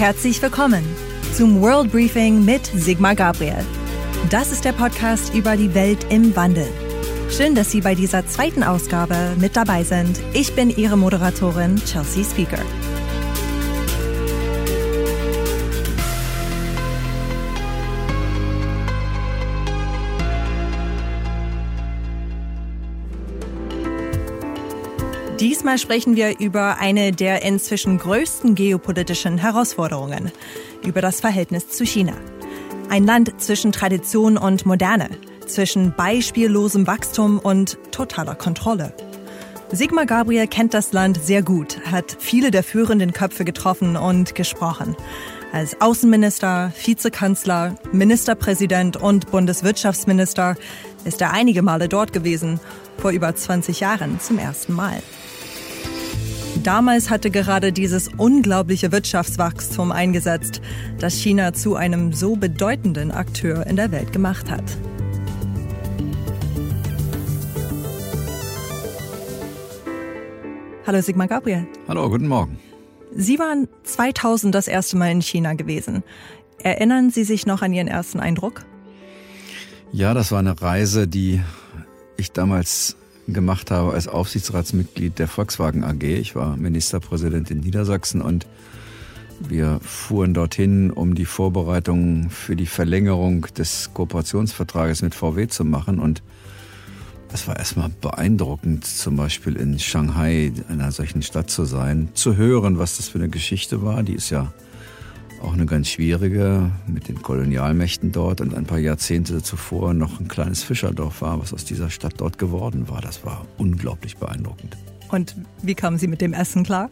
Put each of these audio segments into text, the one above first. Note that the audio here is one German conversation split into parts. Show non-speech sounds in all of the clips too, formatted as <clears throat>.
Herzlich willkommen zum World Briefing mit Sigmar Gabriel. Das ist der Podcast über die Welt im Wandel. Schön, dass Sie bei dieser zweiten Ausgabe mit dabei sind. Ich bin Ihre Moderatorin Chelsea Speaker. Diesmal sprechen wir über eine der inzwischen größten geopolitischen Herausforderungen, über das Verhältnis zu China. Ein Land zwischen Tradition und Moderne, zwischen beispiellosem Wachstum und totaler Kontrolle. Sigmar Gabriel kennt das Land sehr gut, hat viele der führenden Köpfe getroffen und gesprochen. Als Außenminister, Vizekanzler, Ministerpräsident und Bundeswirtschaftsminister ist er einige Male dort gewesen, vor über 20 Jahren zum ersten Mal. Damals hatte gerade dieses unglaubliche Wirtschaftswachstum eingesetzt, das China zu einem so bedeutenden Akteur in der Welt gemacht hat. Hallo Sigmar Gabriel. Hallo, guten Morgen. Sie waren 2000 das erste Mal in China gewesen. Erinnern Sie sich noch an Ihren ersten Eindruck? Ja, das war eine Reise, die ich damals gemacht habe als Aufsichtsratsmitglied der Volkswagen AG. Ich war Ministerpräsident in Niedersachsen und wir fuhren dorthin, um die Vorbereitungen für die Verlängerung des Kooperationsvertrages mit VW zu machen. Und es war erstmal beeindruckend, zum Beispiel in Shanghai, einer solchen Stadt zu sein, zu hören, was das für eine Geschichte war. Die ist ja auch eine ganz schwierige mit den Kolonialmächten dort und ein paar Jahrzehnte zuvor noch ein kleines Fischerdorf war, was aus dieser Stadt dort geworden war. Das war unglaublich beeindruckend. Und wie kamen Sie mit dem Essen klar?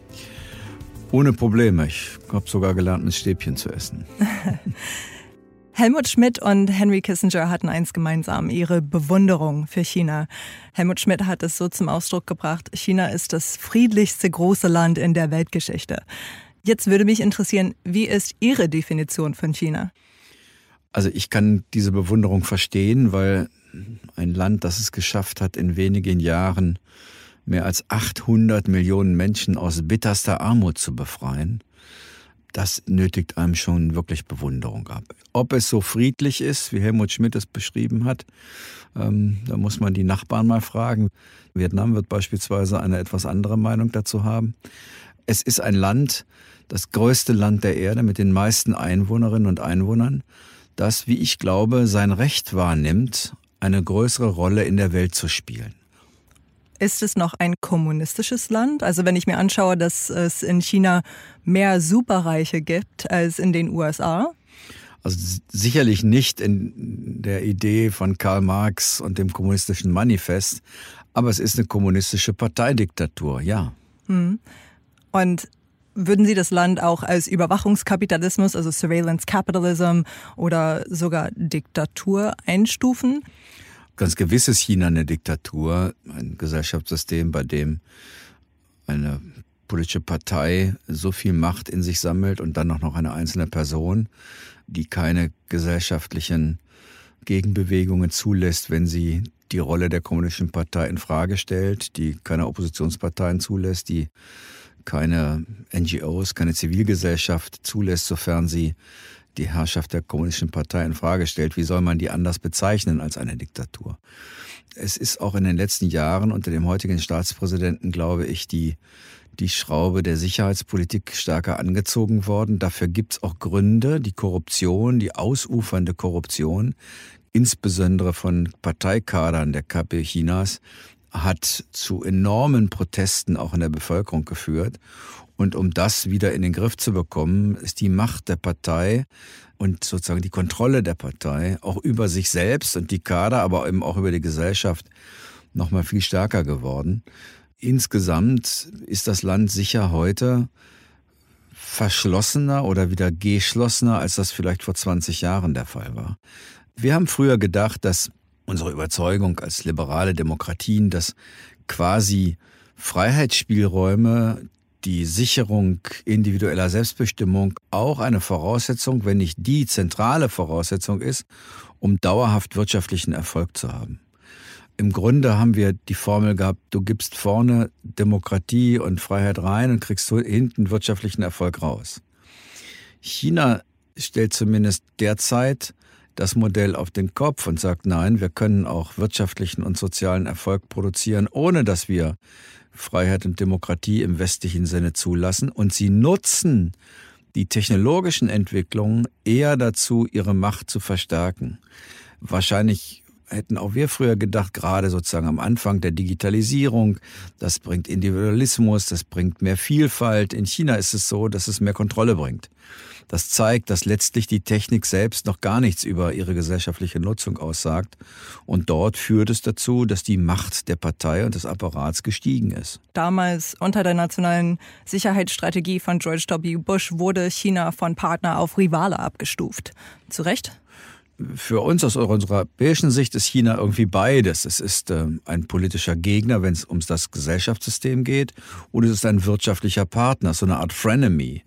Ohne Probleme. Ich habe sogar gelernt, ein Stäbchen zu essen. <laughs> Helmut Schmidt und Henry Kissinger hatten eins gemeinsam, ihre Bewunderung für China. Helmut Schmidt hat es so zum Ausdruck gebracht, China ist das friedlichste große Land in der Weltgeschichte. Jetzt würde mich interessieren, wie ist Ihre Definition von China? Also ich kann diese Bewunderung verstehen, weil ein Land, das es geschafft hat, in wenigen Jahren mehr als 800 Millionen Menschen aus bitterster Armut zu befreien, das nötigt einem schon wirklich Bewunderung ab. Ob es so friedlich ist, wie Helmut Schmidt es beschrieben hat, ähm, da muss man die Nachbarn mal fragen. Vietnam wird beispielsweise eine etwas andere Meinung dazu haben. Es ist ein Land, das größte Land der Erde mit den meisten Einwohnerinnen und Einwohnern, das, wie ich glaube, sein Recht wahrnimmt, eine größere Rolle in der Welt zu spielen. Ist es noch ein kommunistisches Land? Also wenn ich mir anschaue, dass es in China mehr Superreiche gibt als in den USA? Also sicherlich nicht in der Idee von Karl Marx und dem kommunistischen Manifest, aber es ist eine kommunistische Parteidiktatur, ja. Hm. Und würden Sie das Land auch als Überwachungskapitalismus, also Surveillance Capitalism oder sogar Diktatur einstufen? Ganz gewiss ist China eine Diktatur, ein Gesellschaftssystem, bei dem eine politische Partei so viel Macht in sich sammelt und dann auch noch eine einzelne Person, die keine gesellschaftlichen Gegenbewegungen zulässt, wenn sie die Rolle der kommunistischen Partei in Frage stellt, die keine Oppositionsparteien zulässt, die keine NGOs, keine Zivilgesellschaft zulässt, sofern sie die Herrschaft der kommunistischen Partei in Frage stellt. Wie soll man die anders bezeichnen als eine Diktatur? Es ist auch in den letzten Jahren unter dem heutigen Staatspräsidenten, glaube ich, die die Schraube der Sicherheitspolitik stärker angezogen worden. Dafür gibt es auch Gründe. Die Korruption, die ausufernde Korruption, insbesondere von Parteikadern der KP Chinas, hat zu enormen Protesten auch in der Bevölkerung geführt. Und um das wieder in den Griff zu bekommen, ist die Macht der Partei und sozusagen die Kontrolle der Partei auch über sich selbst und die Kader, aber eben auch über die Gesellschaft noch mal viel stärker geworden. Insgesamt ist das Land sicher heute verschlossener oder wieder geschlossener, als das vielleicht vor 20 Jahren der Fall war. Wir haben früher gedacht, dass unsere Überzeugung als liberale Demokratien, dass quasi Freiheitsspielräume, die Sicherung individueller Selbstbestimmung auch eine Voraussetzung, wenn nicht die zentrale Voraussetzung ist, um dauerhaft wirtschaftlichen Erfolg zu haben. Im Grunde haben wir die Formel gehabt, du gibst vorne Demokratie und Freiheit rein und kriegst hinten wirtschaftlichen Erfolg raus. China stellt zumindest derzeit das Modell auf den Kopf und sagt, nein, wir können auch wirtschaftlichen und sozialen Erfolg produzieren, ohne dass wir Freiheit und Demokratie im westlichen Sinne zulassen. Und sie nutzen die technologischen Entwicklungen eher dazu, ihre Macht zu verstärken. Wahrscheinlich hätten auch wir früher gedacht, gerade sozusagen am Anfang der Digitalisierung, das bringt Individualismus, das bringt mehr Vielfalt. In China ist es so, dass es mehr Kontrolle bringt. Das zeigt, dass letztlich die Technik selbst noch gar nichts über ihre gesellschaftliche Nutzung aussagt. Und dort führt es dazu, dass die Macht der Partei und des Apparats gestiegen ist. Damals unter der nationalen Sicherheitsstrategie von George W. Bush wurde China von Partner auf Rivale abgestuft. Zu Recht? Für uns aus europäischen Sicht ist China irgendwie beides. Es ist äh, ein politischer Gegner, wenn es um das Gesellschaftssystem geht, und es ist ein wirtschaftlicher Partner, so eine Art Frenemy.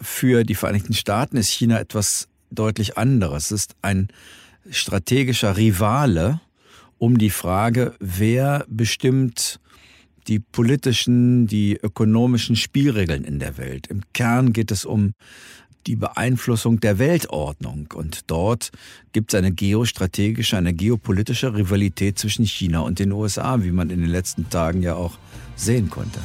Für die Vereinigten Staaten ist China etwas deutlich anderes. Es ist ein strategischer Rivale um die Frage, wer bestimmt die politischen, die ökonomischen Spielregeln in der Welt. Im Kern geht es um die Beeinflussung der Weltordnung. Und dort gibt es eine geostrategische, eine geopolitische Rivalität zwischen China und den USA, wie man in den letzten Tagen ja auch sehen konnte.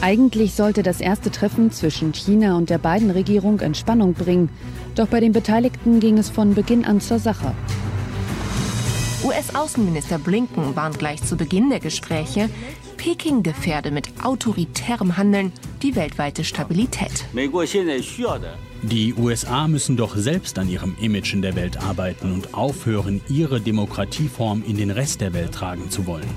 Eigentlich sollte das erste Treffen zwischen China und der beiden Regierung Entspannung bringen. Doch bei den Beteiligten ging es von Beginn an zur Sache. US-Außenminister Blinken warnt gleich zu Beginn der Gespräche, Peking gefährde mit autoritärem Handeln die weltweite Stabilität. Die USA müssen doch selbst an ihrem Image in der Welt arbeiten und aufhören, ihre Demokratieform in den Rest der Welt tragen zu wollen.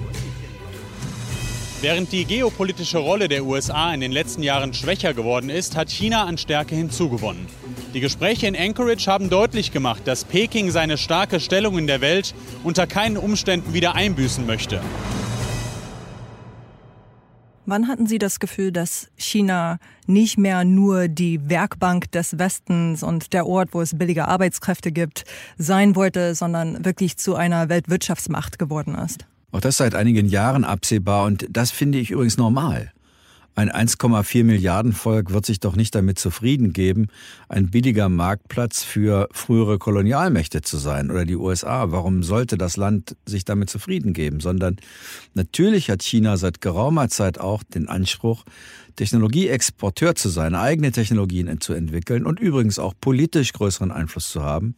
Während die geopolitische Rolle der USA in den letzten Jahren schwächer geworden ist, hat China an Stärke hinzugewonnen. Die Gespräche in Anchorage haben deutlich gemacht, dass Peking seine starke Stellung in der Welt unter keinen Umständen wieder einbüßen möchte. Wann hatten Sie das Gefühl, dass China nicht mehr nur die Werkbank des Westens und der Ort, wo es billige Arbeitskräfte gibt, sein wollte, sondern wirklich zu einer Weltwirtschaftsmacht geworden ist? Auch das seit einigen Jahren absehbar und das finde ich übrigens normal. Ein 1,4 Milliarden Volk wird sich doch nicht damit zufrieden geben, ein billiger Marktplatz für frühere Kolonialmächte zu sein oder die USA. Warum sollte das Land sich damit zufrieden geben? Sondern natürlich hat China seit geraumer Zeit auch den Anspruch, Technologieexporteur zu sein, eigene Technologien zu entwickeln und übrigens auch politisch größeren Einfluss zu haben.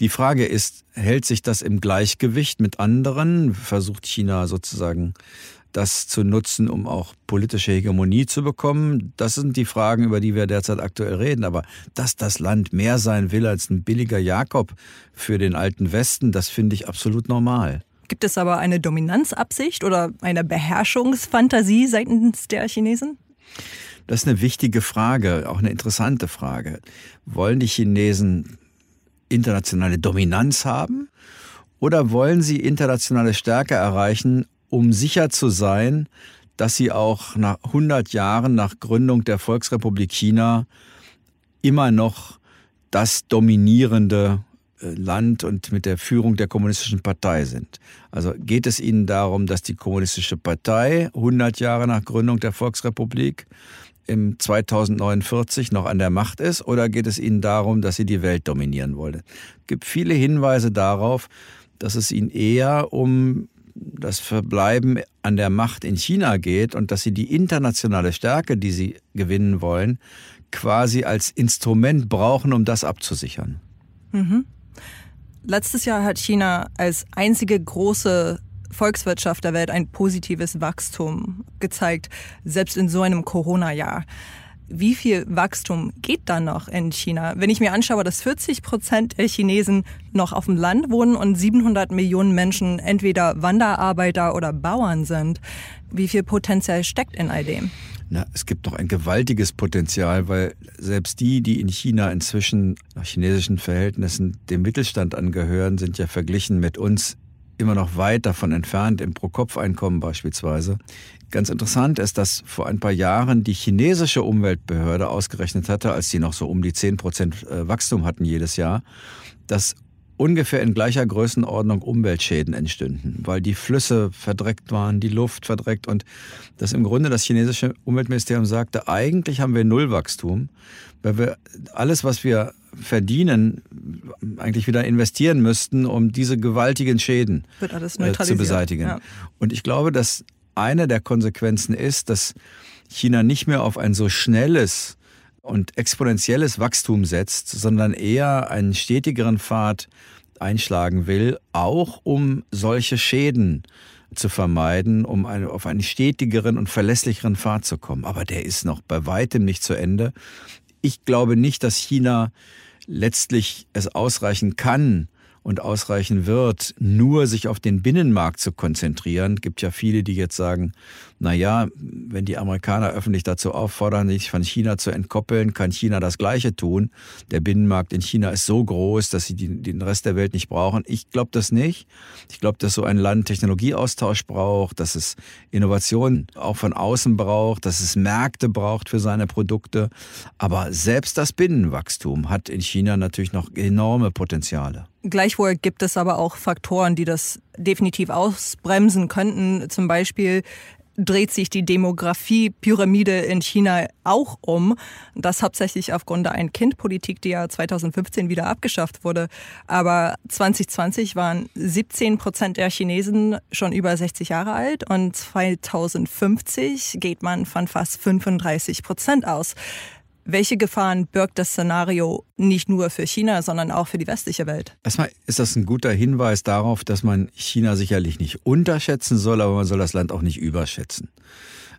Die Frage ist, hält sich das im Gleichgewicht mit anderen? Versucht China sozusagen das zu nutzen, um auch politische Hegemonie zu bekommen. Das sind die Fragen, über die wir derzeit aktuell reden. Aber dass das Land mehr sein will als ein billiger Jakob für den alten Westen, das finde ich absolut normal. Gibt es aber eine Dominanzabsicht oder eine Beherrschungsfantasie seitens der Chinesen? Das ist eine wichtige Frage, auch eine interessante Frage. Wollen die Chinesen internationale Dominanz haben? Oder wollen sie internationale Stärke erreichen, um sicher zu sein, dass sie auch nach 100 Jahren nach Gründung der Volksrepublik China immer noch das dominierende äh, Land und mit der Führung der kommunistischen Partei sind. Also geht es Ihnen darum, dass die kommunistische Partei 100 Jahre nach Gründung der Volksrepublik im 2049 noch an der Macht ist oder geht es Ihnen darum, dass Sie die Welt dominieren wollen? Es gibt viele Hinweise darauf, dass es Ihnen eher um das Verbleiben an der Macht in China geht und dass sie die internationale Stärke, die sie gewinnen wollen, quasi als Instrument brauchen, um das abzusichern. Mhm. Letztes Jahr hat China als einzige große Volkswirtschaft der Welt ein positives Wachstum gezeigt, selbst in so einem Corona-Jahr wie viel Wachstum geht da noch in China? Wenn ich mir anschaue, dass 40 Prozent der Chinesen noch auf dem Land wohnen und 700 Millionen Menschen entweder Wanderarbeiter oder Bauern sind, wie viel Potenzial steckt in all dem? Na, es gibt noch ein gewaltiges Potenzial, weil selbst die, die in China inzwischen nach chinesischen Verhältnissen dem Mittelstand angehören, sind ja verglichen mit uns immer noch weit davon entfernt, im Pro-Kopf-Einkommen beispielsweise. Ganz interessant ist, dass vor ein paar Jahren die chinesische Umweltbehörde ausgerechnet hatte, als sie noch so um die 10 Prozent äh, Wachstum hatten jedes Jahr, dass ungefähr in gleicher Größenordnung Umweltschäden entstünden, weil die Flüsse verdreckt waren, die Luft verdreckt und das im Grunde das chinesische Umweltministerium sagte, eigentlich haben wir Nullwachstum, weil wir alles, was wir verdienen, eigentlich wieder investieren müssten, um diese gewaltigen Schäden äh, zu beseitigen. Ja. Und ich glaube, dass eine der Konsequenzen ist, dass China nicht mehr auf ein so schnelles und exponentielles Wachstum setzt, sondern eher einen stetigeren Pfad einschlagen will, auch um solche Schäden zu vermeiden, um eine, auf einen stetigeren und verlässlicheren Pfad zu kommen. Aber der ist noch bei weitem nicht zu Ende. Ich glaube nicht, dass China letztlich es ausreichen kann, und ausreichen wird, nur sich auf den Binnenmarkt zu konzentrieren. Es gibt ja viele, die jetzt sagen, na ja, wenn die Amerikaner öffentlich dazu auffordern, sich von China zu entkoppeln, kann China das Gleiche tun. Der Binnenmarkt in China ist so groß, dass sie den Rest der Welt nicht brauchen. Ich glaube das nicht. Ich glaube, dass so ein Land Technologieaustausch braucht, dass es Innovation auch von außen braucht, dass es Märkte braucht für seine Produkte. Aber selbst das Binnenwachstum hat in China natürlich noch enorme Potenziale. Gleichwohl gibt es aber auch Faktoren, die das definitiv ausbremsen könnten. Zum Beispiel dreht sich die Demografiepyramide in China auch um. Das hauptsächlich aufgrund der Ein-Kind-Politik, die ja 2015 wieder abgeschafft wurde. Aber 2020 waren 17 Prozent der Chinesen schon über 60 Jahre alt und 2050 geht man von fast 35 Prozent aus. Welche Gefahren birgt das Szenario nicht nur für China, sondern auch für die westliche Welt? Erstmal ist das ein guter Hinweis darauf, dass man China sicherlich nicht unterschätzen soll, aber man soll das Land auch nicht überschätzen.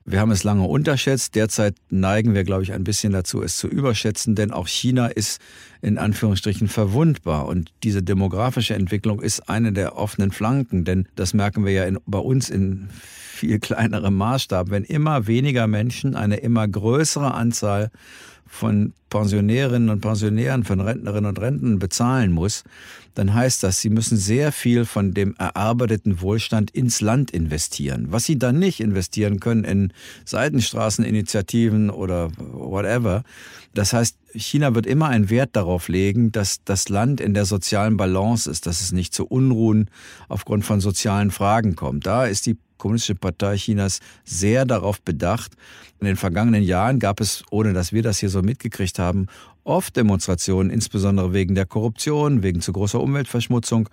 Wir haben es lange unterschätzt. Derzeit neigen wir, glaube ich, ein bisschen dazu, es zu überschätzen, denn auch China ist in Anführungsstrichen verwundbar. Und diese demografische Entwicklung ist eine der offenen Flanken, denn das merken wir ja in, bei uns in viel kleinerem Maßstab. Wenn immer weniger Menschen eine immer größere Anzahl von Pensionärinnen und Pensionären, von Rentnerinnen und Rentnern bezahlen muss, dann heißt das, sie müssen sehr viel von dem erarbeiteten Wohlstand ins Land investieren. Was sie dann nicht investieren können in Seitenstraßeninitiativen oder whatever. Das heißt, China wird immer einen Wert darauf legen, dass das Land in der sozialen Balance ist, dass es nicht zu Unruhen aufgrund von sozialen Fragen kommt. Da ist die Kommunistische Partei Chinas sehr darauf bedacht. In den vergangenen Jahren gab es, ohne dass wir das hier so mitgekriegt haben, oft Demonstrationen, insbesondere wegen der Korruption, wegen zu großer Umweltverschmutzung.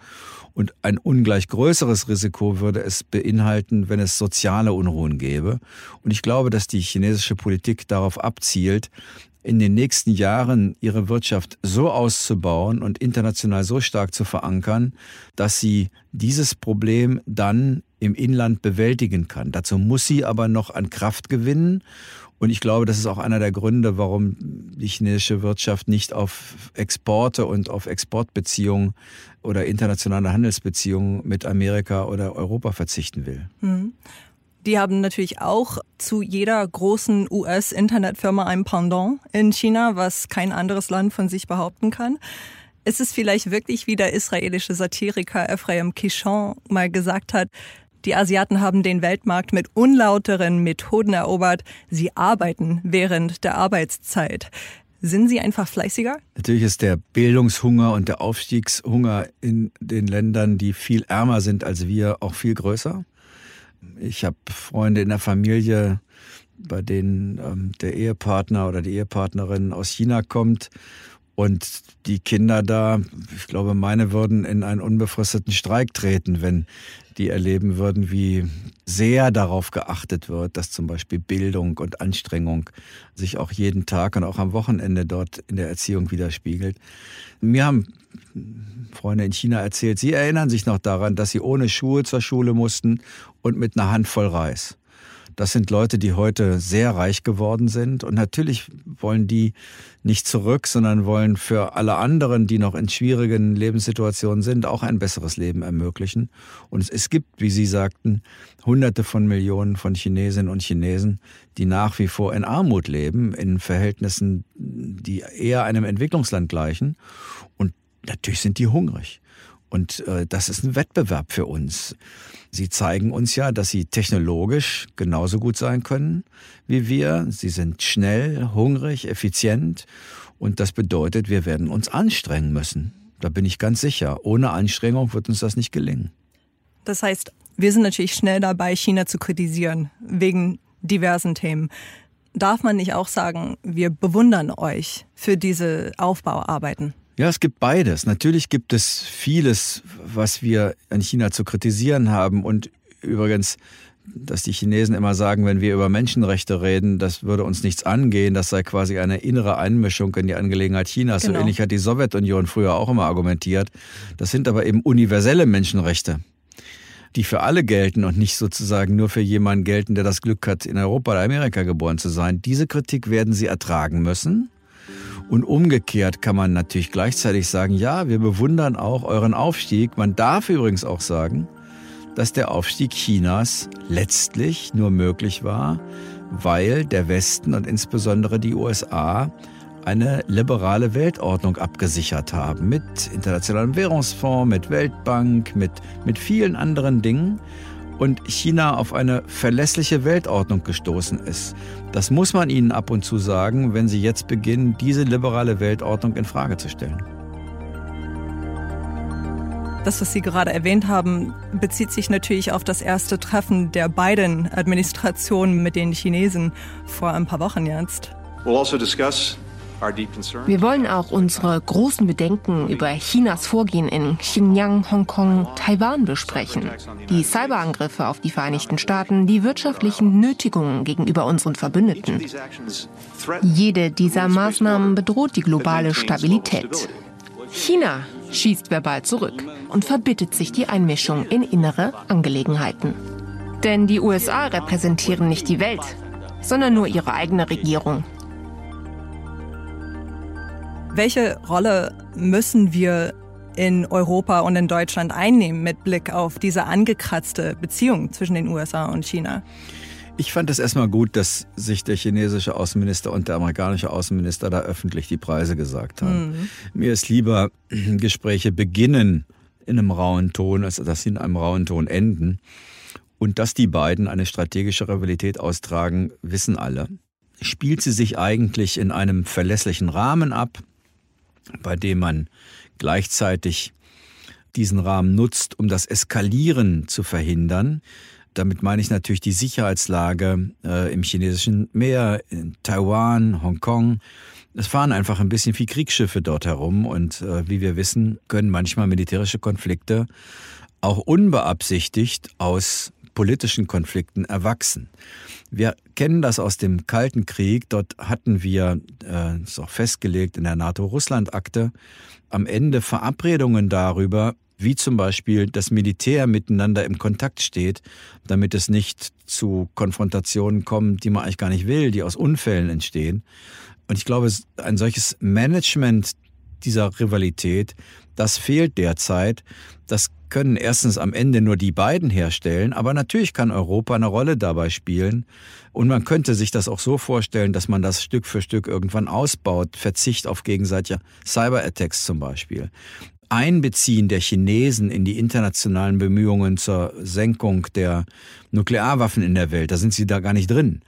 Und ein ungleich größeres Risiko würde es beinhalten, wenn es soziale Unruhen gäbe. Und ich glaube, dass die chinesische Politik darauf abzielt, in den nächsten Jahren ihre Wirtschaft so auszubauen und international so stark zu verankern, dass sie dieses Problem dann im Inland bewältigen kann. Dazu muss sie aber noch an Kraft gewinnen. Und ich glaube, das ist auch einer der Gründe, warum die chinesische Wirtschaft nicht auf Exporte und auf Exportbeziehungen oder internationale Handelsbeziehungen mit Amerika oder Europa verzichten will. Mhm. Die haben natürlich auch zu jeder großen US-Internetfirma ein Pendant in China, was kein anderes Land von sich behaupten kann. Ist es vielleicht wirklich, wie der israelische Satiriker Ephraim Kishon mal gesagt hat, die Asiaten haben den Weltmarkt mit unlauteren Methoden erobert. Sie arbeiten während der Arbeitszeit. Sind sie einfach fleißiger? Natürlich ist der Bildungshunger und der Aufstiegshunger in den Ländern, die viel ärmer sind als wir, auch viel größer. Ich habe Freunde in der Familie, bei denen ähm, der Ehepartner oder die Ehepartnerin aus China kommt und die Kinder da, ich glaube, meine würden in einen unbefristeten Streik treten, wenn die erleben würden, wie sehr darauf geachtet wird, dass zum Beispiel Bildung und Anstrengung sich auch jeden Tag und auch am Wochenende dort in der Erziehung widerspiegelt. Mir haben Freunde in China erzählt, sie erinnern sich noch daran, dass sie ohne Schuhe zur Schule mussten und mit einer Handvoll Reis. Das sind Leute, die heute sehr reich geworden sind. Und natürlich wollen die nicht zurück, sondern wollen für alle anderen, die noch in schwierigen Lebenssituationen sind, auch ein besseres Leben ermöglichen. Und es gibt, wie Sie sagten, Hunderte von Millionen von Chinesinnen und Chinesen, die nach wie vor in Armut leben, in Verhältnissen, die eher einem Entwicklungsland gleichen. Und natürlich sind die hungrig. Und äh, das ist ein Wettbewerb für uns. Sie zeigen uns ja, dass sie technologisch genauso gut sein können wie wir. Sie sind schnell, hungrig, effizient. Und das bedeutet, wir werden uns anstrengen müssen. Da bin ich ganz sicher. Ohne Anstrengung wird uns das nicht gelingen. Das heißt, wir sind natürlich schnell dabei, China zu kritisieren, wegen diversen Themen. Darf man nicht auch sagen, wir bewundern euch für diese Aufbauarbeiten? Ja, es gibt beides. Natürlich gibt es vieles, was wir an China zu kritisieren haben. Und übrigens, dass die Chinesen immer sagen, wenn wir über Menschenrechte reden, das würde uns nichts angehen, das sei quasi eine innere Einmischung in die Angelegenheit Chinas. Genau. So ähnlich hat die Sowjetunion früher auch immer argumentiert. Das sind aber eben universelle Menschenrechte die für alle gelten und nicht sozusagen nur für jemanden gelten, der das Glück hat, in Europa oder Amerika geboren zu sein. Diese Kritik werden sie ertragen müssen. Und umgekehrt kann man natürlich gleichzeitig sagen, ja, wir bewundern auch euren Aufstieg. Man darf übrigens auch sagen, dass der Aufstieg Chinas letztlich nur möglich war, weil der Westen und insbesondere die USA eine liberale Weltordnung abgesichert haben. Mit Internationalem Währungsfonds, mit Weltbank, mit, mit vielen anderen Dingen und China auf eine verlässliche Weltordnung gestoßen ist. Das muss man ihnen ab und zu sagen, wenn sie jetzt beginnen, diese liberale Weltordnung in Frage zu stellen. Das, was Sie gerade erwähnt haben, bezieht sich natürlich auf das erste Treffen der beiden Administrationen mit den Chinesen vor ein paar Wochen jetzt. We'll also discuss wir wollen auch unsere großen Bedenken über Chinas Vorgehen in Xinjiang, Hongkong, Taiwan besprechen. Die Cyberangriffe auf die Vereinigten Staaten, die wirtschaftlichen Nötigungen gegenüber unseren Verbündeten. Jede dieser Maßnahmen bedroht die globale Stabilität. China schießt verbal zurück und verbittet sich die Einmischung in innere Angelegenheiten. Denn die USA repräsentieren nicht die Welt, sondern nur ihre eigene Regierung. Welche Rolle müssen wir in Europa und in Deutschland einnehmen mit Blick auf diese angekratzte Beziehung zwischen den USA und China? Ich fand es erstmal gut, dass sich der chinesische Außenminister und der amerikanische Außenminister da öffentlich die Preise gesagt haben. Mhm. Mir ist lieber, <clears throat> Gespräche beginnen in einem rauen Ton, als dass sie in einem rauen Ton enden. Und dass die beiden eine strategische Rivalität austragen, wissen alle. Spielt sie sich eigentlich in einem verlässlichen Rahmen ab? Bei dem man gleichzeitig diesen Rahmen nutzt, um das Eskalieren zu verhindern. Damit meine ich natürlich die Sicherheitslage äh, im chinesischen Meer, in Taiwan, Hongkong. Es fahren einfach ein bisschen viel Kriegsschiffe dort herum und äh, wie wir wissen, können manchmal militärische Konflikte auch unbeabsichtigt aus politischen Konflikten erwachsen. Wir kennen das aus dem Kalten Krieg. Dort hatten wir, äh, ist auch festgelegt in der NATO-Russland-Akte, am Ende Verabredungen darüber, wie zum Beispiel das Militär miteinander im Kontakt steht, damit es nicht zu Konfrontationen kommt, die man eigentlich gar nicht will, die aus Unfällen entstehen. Und ich glaube, ein solches Management dieser Rivalität, das fehlt derzeit. Das können erstens am Ende nur die beiden herstellen, aber natürlich kann Europa eine Rolle dabei spielen. Und man könnte sich das auch so vorstellen, dass man das Stück für Stück irgendwann ausbaut, Verzicht auf gegenseitige Cyberattacks zum Beispiel. Einbeziehen der Chinesen in die internationalen Bemühungen zur Senkung der Nuklearwaffen in der Welt, da sind sie da gar nicht drin.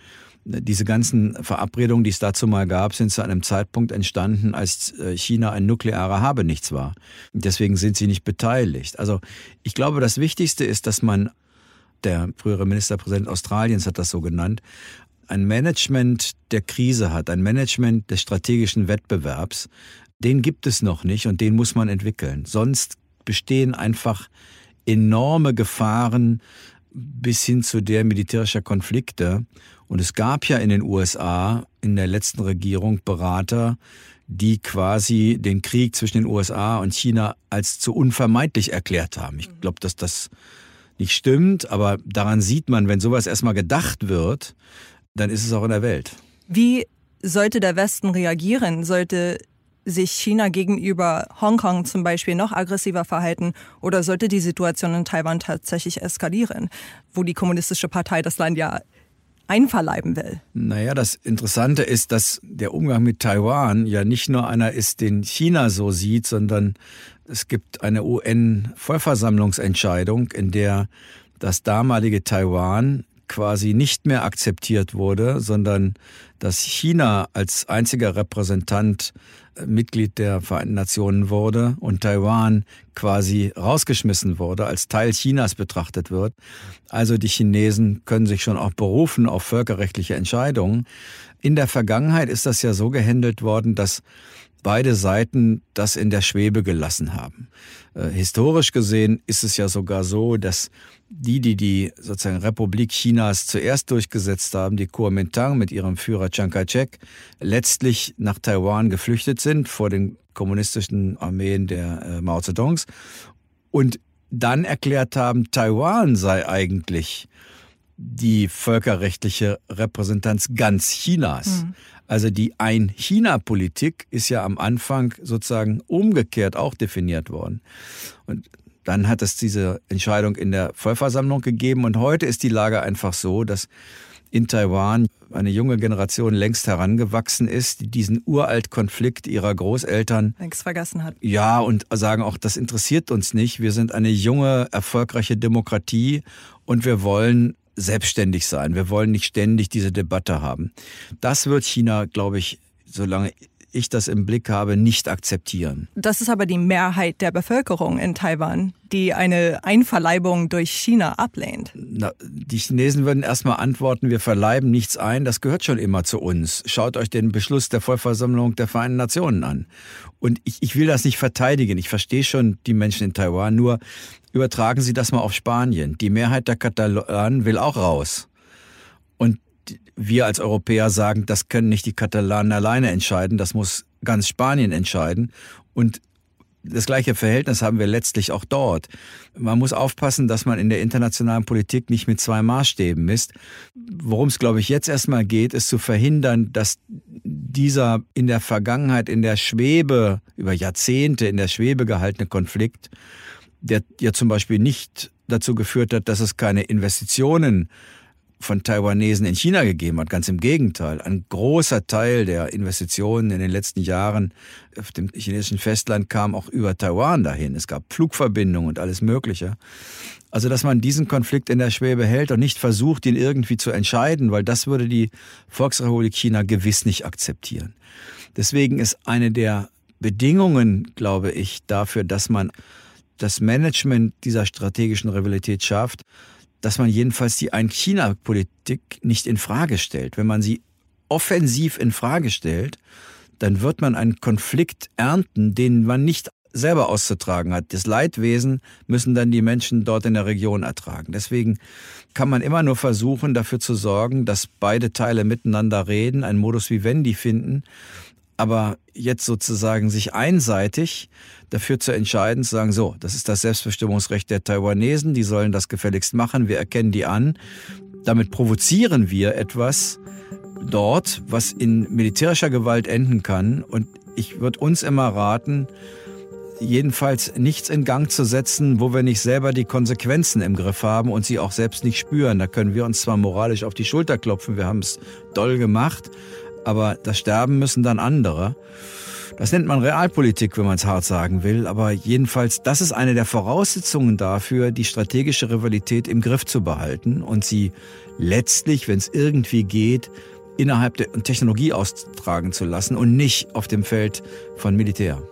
Diese ganzen Verabredungen, die es dazu mal gab, sind zu einem Zeitpunkt entstanden, als äh, China ein nuklearer Habenichts war. Deswegen sind sie nicht beteiligt. Also ich glaube, das Wichtigste ist, dass man, der frühere Ministerpräsident Australiens hat das so genannt, ein Management der Krise hat, ein Management des strategischen Wettbewerbs. Den gibt es noch nicht und den muss man entwickeln. Sonst bestehen einfach enorme Gefahren bis hin zu der militärischer Konflikte. Und es gab ja in den USA in der letzten Regierung Berater, die quasi den Krieg zwischen den USA und China als zu unvermeidlich erklärt haben. Ich glaube, dass das nicht stimmt, aber daran sieht man, wenn sowas erstmal gedacht wird, dann ist es auch in der Welt. Wie sollte der Westen reagieren? Sollte sich China gegenüber Hongkong zum Beispiel noch aggressiver verhalten oder sollte die Situation in Taiwan tatsächlich eskalieren, wo die Kommunistische Partei das Land ja einverleiben will. Naja, das Interessante ist, dass der Umgang mit Taiwan ja nicht nur einer ist, den China so sieht, sondern es gibt eine UN-Vollversammlungsentscheidung, in der das damalige Taiwan quasi nicht mehr akzeptiert wurde, sondern dass China als einziger Repräsentant äh, Mitglied der Vereinten Nationen wurde und Taiwan quasi rausgeschmissen wurde, als Teil Chinas betrachtet wird. Also die Chinesen können sich schon auch berufen auf völkerrechtliche Entscheidungen. In der Vergangenheit ist das ja so gehandelt worden, dass beide Seiten das in der Schwebe gelassen haben. Äh, historisch gesehen ist es ja sogar so, dass die, die die sozusagen Republik Chinas zuerst durchgesetzt haben, die Kuomintang mit ihrem Führer Chiang Kai-shek, letztlich nach Taiwan geflüchtet sind vor den kommunistischen Armeen der äh, Mao Zedongs und dann erklärt haben, Taiwan sei eigentlich die völkerrechtliche Repräsentanz ganz Chinas. Mhm. Also die Ein-China-Politik ist ja am Anfang sozusagen umgekehrt auch definiert worden. Und dann hat es diese Entscheidung in der Vollversammlung gegeben und heute ist die Lage einfach so, dass in Taiwan eine junge Generation längst herangewachsen ist, die diesen uralt Konflikt ihrer Großeltern längst vergessen hat. Ja, und sagen auch, das interessiert uns nicht. Wir sind eine junge, erfolgreiche Demokratie und wir wollen selbstständig sein. Wir wollen nicht ständig diese Debatte haben. Das wird China, glaube ich, solange ich das im Blick habe, nicht akzeptieren. Das ist aber die Mehrheit der Bevölkerung in Taiwan, die eine Einverleibung durch China ablehnt. Na, die Chinesen würden erstmal antworten, wir verleiben nichts ein, das gehört schon immer zu uns. Schaut euch den Beschluss der Vollversammlung der Vereinten Nationen an. Und ich, ich will das nicht verteidigen. Ich verstehe schon die Menschen in Taiwan, nur übertragen Sie das mal auf Spanien. Die Mehrheit der Katalanen will auch raus wir als Europäer sagen, das können nicht die Katalanen alleine entscheiden, das muss ganz Spanien entscheiden. Und das gleiche Verhältnis haben wir letztlich auch dort. Man muss aufpassen, dass man in der internationalen Politik nicht mit zwei Maßstäben misst. Worum es, glaube ich, jetzt erstmal geht, ist zu verhindern, dass dieser in der Vergangenheit in der Schwebe, über Jahrzehnte in der Schwebe gehaltene Konflikt, der ja zum Beispiel nicht dazu geführt hat, dass es keine Investitionen von Taiwanesen in China gegeben hat. Ganz im Gegenteil. Ein großer Teil der Investitionen in den letzten Jahren auf dem chinesischen Festland kam auch über Taiwan dahin. Es gab Flugverbindungen und alles Mögliche. Also, dass man diesen Konflikt in der Schwebe hält und nicht versucht, ihn irgendwie zu entscheiden, weil das würde die Volksrepublik China gewiss nicht akzeptieren. Deswegen ist eine der Bedingungen, glaube ich, dafür, dass man das Management dieser strategischen Rivalität schafft, dass man jedenfalls die Ein-China-Politik nicht in Frage stellt. Wenn man sie offensiv in Frage stellt, dann wird man einen Konflikt ernten, den man nicht selber auszutragen hat. Das Leidwesen müssen dann die Menschen dort in der Region ertragen. Deswegen kann man immer nur versuchen, dafür zu sorgen, dass beide Teile miteinander reden, einen Modus vivendi finden aber jetzt sozusagen sich einseitig dafür zu entscheiden, zu sagen, so, das ist das Selbstbestimmungsrecht der Taiwanesen, die sollen das gefälligst machen, wir erkennen die an. Damit provozieren wir etwas dort, was in militärischer Gewalt enden kann. Und ich würde uns immer raten, jedenfalls nichts in Gang zu setzen, wo wir nicht selber die Konsequenzen im Griff haben und sie auch selbst nicht spüren. Da können wir uns zwar moralisch auf die Schulter klopfen, wir haben es doll gemacht, aber das Sterben müssen dann andere. Das nennt man Realpolitik, wenn man es hart sagen will, aber jedenfalls, das ist eine der Voraussetzungen dafür, die strategische Rivalität im Griff zu behalten und sie letztlich, wenn es irgendwie geht, innerhalb der Technologie austragen zu lassen und nicht auf dem Feld von Militär.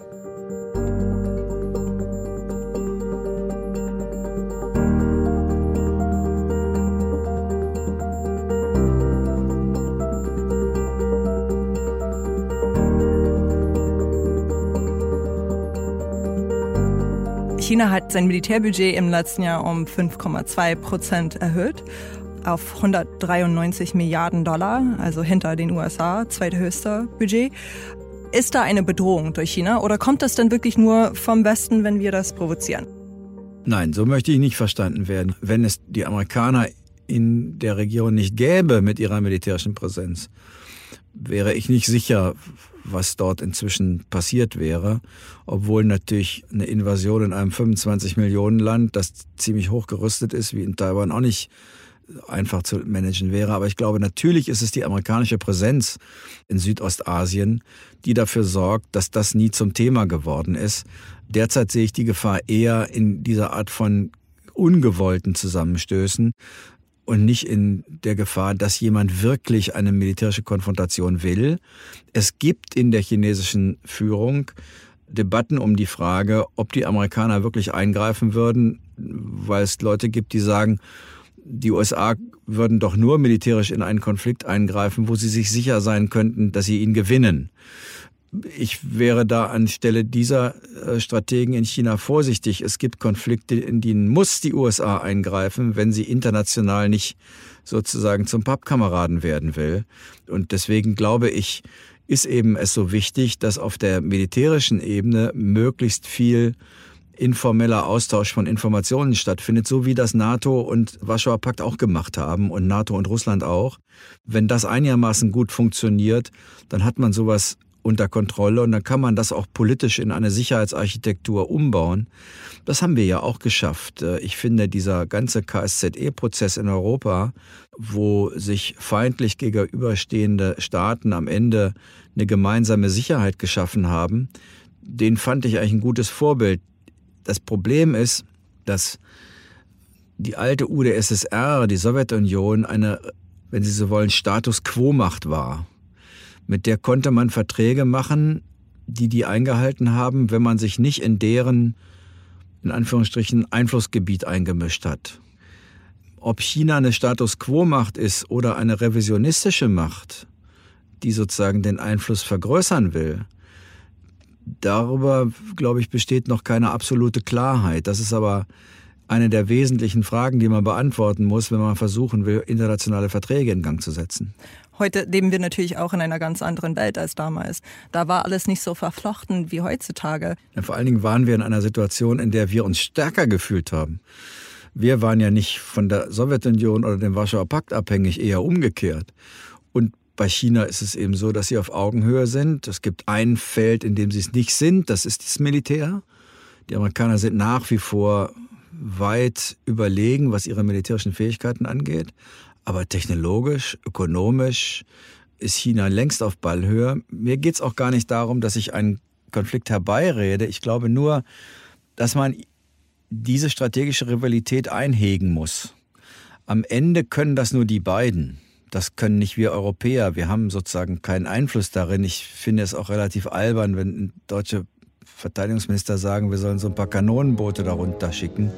China hat sein Militärbudget im letzten Jahr um 5,2 Prozent erhöht auf 193 Milliarden Dollar, also hinter den USA, zweithöchster Budget. Ist da eine Bedrohung durch China oder kommt das denn wirklich nur vom Westen, wenn wir das provozieren? Nein, so möchte ich nicht verstanden werden. Wenn es die Amerikaner in der Region nicht gäbe mit ihrer militärischen Präsenz, wäre ich nicht sicher, was dort inzwischen passiert wäre, obwohl natürlich eine Invasion in einem 25 Millionen Land, das ziemlich hochgerüstet ist, wie in Taiwan auch nicht einfach zu managen wäre. Aber ich glaube, natürlich ist es die amerikanische Präsenz in Südostasien, die dafür sorgt, dass das nie zum Thema geworden ist. Derzeit sehe ich die Gefahr eher in dieser Art von ungewollten Zusammenstößen, und nicht in der Gefahr, dass jemand wirklich eine militärische Konfrontation will. Es gibt in der chinesischen Führung Debatten um die Frage, ob die Amerikaner wirklich eingreifen würden, weil es Leute gibt, die sagen, die USA würden doch nur militärisch in einen Konflikt eingreifen, wo sie sich sicher sein könnten, dass sie ihn gewinnen. Ich wäre da anstelle dieser äh, Strategen in China vorsichtig. Es gibt Konflikte, in denen muss die USA eingreifen, wenn sie international nicht sozusagen zum Pappkameraden werden will. Und deswegen glaube ich, ist eben es so wichtig, dass auf der militärischen Ebene möglichst viel informeller Austausch von Informationen stattfindet, so wie das NATO und Warschauer Pakt auch gemacht haben und NATO und Russland auch. Wenn das einigermaßen gut funktioniert, dann hat man sowas unter Kontrolle und dann kann man das auch politisch in eine Sicherheitsarchitektur umbauen. Das haben wir ja auch geschafft. Äh, ich finde, dieser ganze KSZE-Prozess in Europa, wo sich feindlich gegenüberstehende Staaten am Ende eine gemeinsame Sicherheit geschaffen haben, den fand ich eigentlich ein gutes Vorbild. Das Problem ist, dass die alte UdSSR, die Sowjetunion, eine, wenn Sie so wollen, Status Quo-Macht war. Mit der konnte man Verträge machen, die die eingehalten haben, wenn man sich nicht in deren, in Anführungsstrichen, Einflussgebiet eingemischt hat. Ob China eine Status Quo-Macht ist oder eine revisionistische Macht, die sozusagen den Einfluss vergrößern will, darüber, glaube ich, besteht noch keine absolute Klarheit. Das ist aber eine der wesentlichen Fragen, die man beantworten muss, wenn man versuchen will, internationale Verträge in Gang zu setzen. Heute leben wir natürlich auch in einer ganz anderen Welt als damals. Da war alles nicht so verflochten wie heutzutage. Ja, vor allen Dingen waren wir in einer Situation, in der wir uns stärker gefühlt haben. Wir waren ja nicht von der Sowjetunion oder dem Warschauer Pakt abhängig, eher umgekehrt. Und bei China ist es eben so, dass sie auf Augenhöhe sind. Es gibt ein Feld, in dem sie es nicht sind, das ist das Militär. Die Amerikaner sind nach wie vor weit überlegen, was ihre militärischen Fähigkeiten angeht. Aber technologisch, ökonomisch ist China längst auf Ballhöhe. Mir geht es auch gar nicht darum, dass ich einen Konflikt herbeirede. Ich glaube nur, dass man diese strategische Rivalität einhegen muss. Am Ende können das nur die beiden. Das können nicht wir Europäer. Wir haben sozusagen keinen Einfluss darin. Ich finde es auch relativ albern, wenn deutsche Verteidigungsminister sagen, wir sollen so ein paar Kanonenboote darunter schicken.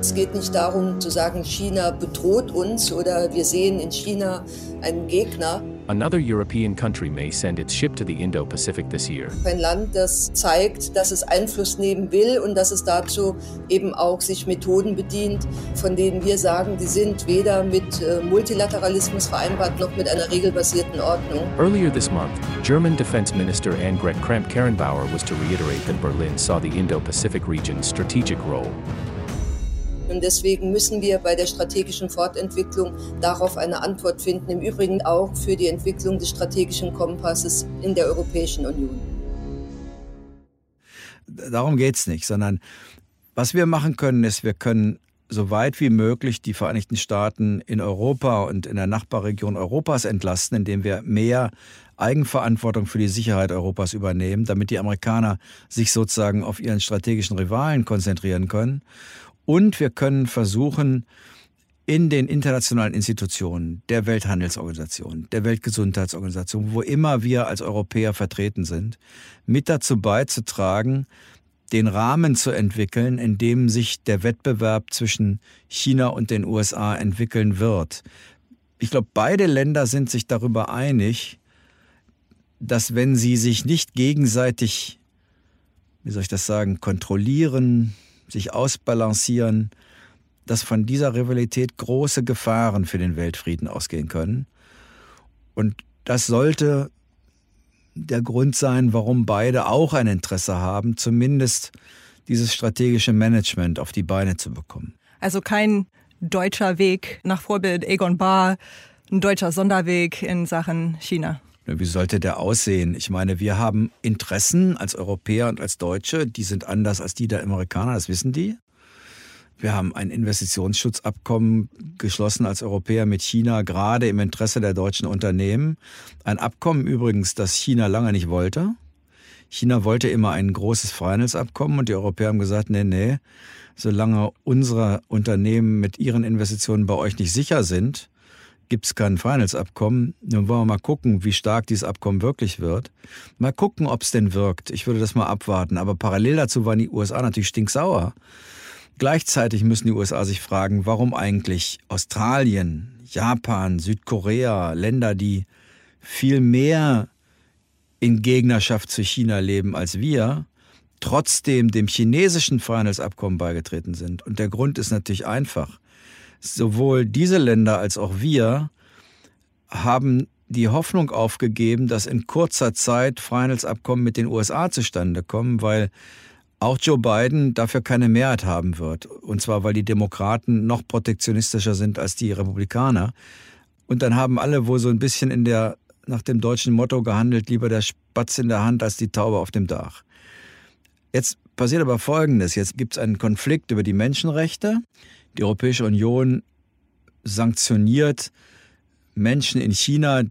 Es geht nicht darum zu sagen, China bedroht uns oder wir sehen in China einen Gegner. Another European country may send its ship to the Indo-Pacific this year. Ein Land, das zeigt, dass es Einfluss nehmen will und dass es dazu eben auch sich Methoden bedient, von denen wir sagen, die sind weder mit äh, Multilateralismus vereinbart noch mit einer regelbasierten Ordnung. Earlier this month, German Defense Minister Annegret Kramp-Karrenbauer was to reiterate that Berlin saw the Indo-Pacific region's strategic role. Und deswegen müssen wir bei der strategischen Fortentwicklung darauf eine Antwort finden, im Übrigen auch für die Entwicklung des strategischen Kompasses in der Europäischen Union. Darum geht es nicht, sondern was wir machen können, ist, wir können so weit wie möglich die Vereinigten Staaten in Europa und in der Nachbarregion Europas entlasten, indem wir mehr Eigenverantwortung für die Sicherheit Europas übernehmen, damit die Amerikaner sich sozusagen auf ihren strategischen Rivalen konzentrieren können. Und wir können versuchen, in den internationalen Institutionen der Welthandelsorganisation, der Weltgesundheitsorganisation, wo immer wir als Europäer vertreten sind, mit dazu beizutragen, den Rahmen zu entwickeln, in dem sich der Wettbewerb zwischen China und den USA entwickeln wird. Ich glaube, beide Länder sind sich darüber einig, dass wenn sie sich nicht gegenseitig, wie soll ich das sagen, kontrollieren, sich ausbalancieren, dass von dieser Rivalität große Gefahren für den Weltfrieden ausgehen können. Und das sollte der Grund sein, warum beide auch ein Interesse haben, zumindest dieses strategische Management auf die Beine zu bekommen. Also kein deutscher Weg nach Vorbild Egon Bahr, ein deutscher Sonderweg in Sachen China. Wie sollte der aussehen? Ich meine, wir haben Interessen als Europäer und als Deutsche, die sind anders als die der Amerikaner, das wissen die. Wir haben ein Investitionsschutzabkommen geschlossen als Europäer mit China, gerade im Interesse der deutschen Unternehmen. Ein Abkommen übrigens, das China lange nicht wollte. China wollte immer ein großes Freihandelsabkommen und die Europäer haben gesagt, nee, nee, solange unsere Unternehmen mit ihren Investitionen bei euch nicht sicher sind, gibt es kein Freihandelsabkommen. Nun wollen wir mal gucken, wie stark dieses Abkommen wirklich wird. Mal gucken, ob es denn wirkt. Ich würde das mal abwarten. Aber parallel dazu waren die USA natürlich stinksauer. Gleichzeitig müssen die USA sich fragen, warum eigentlich Australien, Japan, Südkorea, Länder, die viel mehr in Gegnerschaft zu China leben als wir, trotzdem dem chinesischen Freihandelsabkommen beigetreten sind. Und der Grund ist natürlich einfach. Sowohl diese Länder als auch wir haben die Hoffnung aufgegeben, dass in kurzer Zeit Freihandelsabkommen mit den USA zustande kommen, weil auch Joe Biden dafür keine Mehrheit haben wird. Und zwar, weil die Demokraten noch protektionistischer sind als die Republikaner. Und dann haben alle wohl so ein bisschen in der, nach dem deutschen Motto gehandelt, lieber der Spatz in der Hand als die Taube auf dem Dach. Jetzt passiert aber Folgendes. Jetzt gibt es einen Konflikt über die Menschenrechte. Die Europäische Union sanktioniert Menschen in China,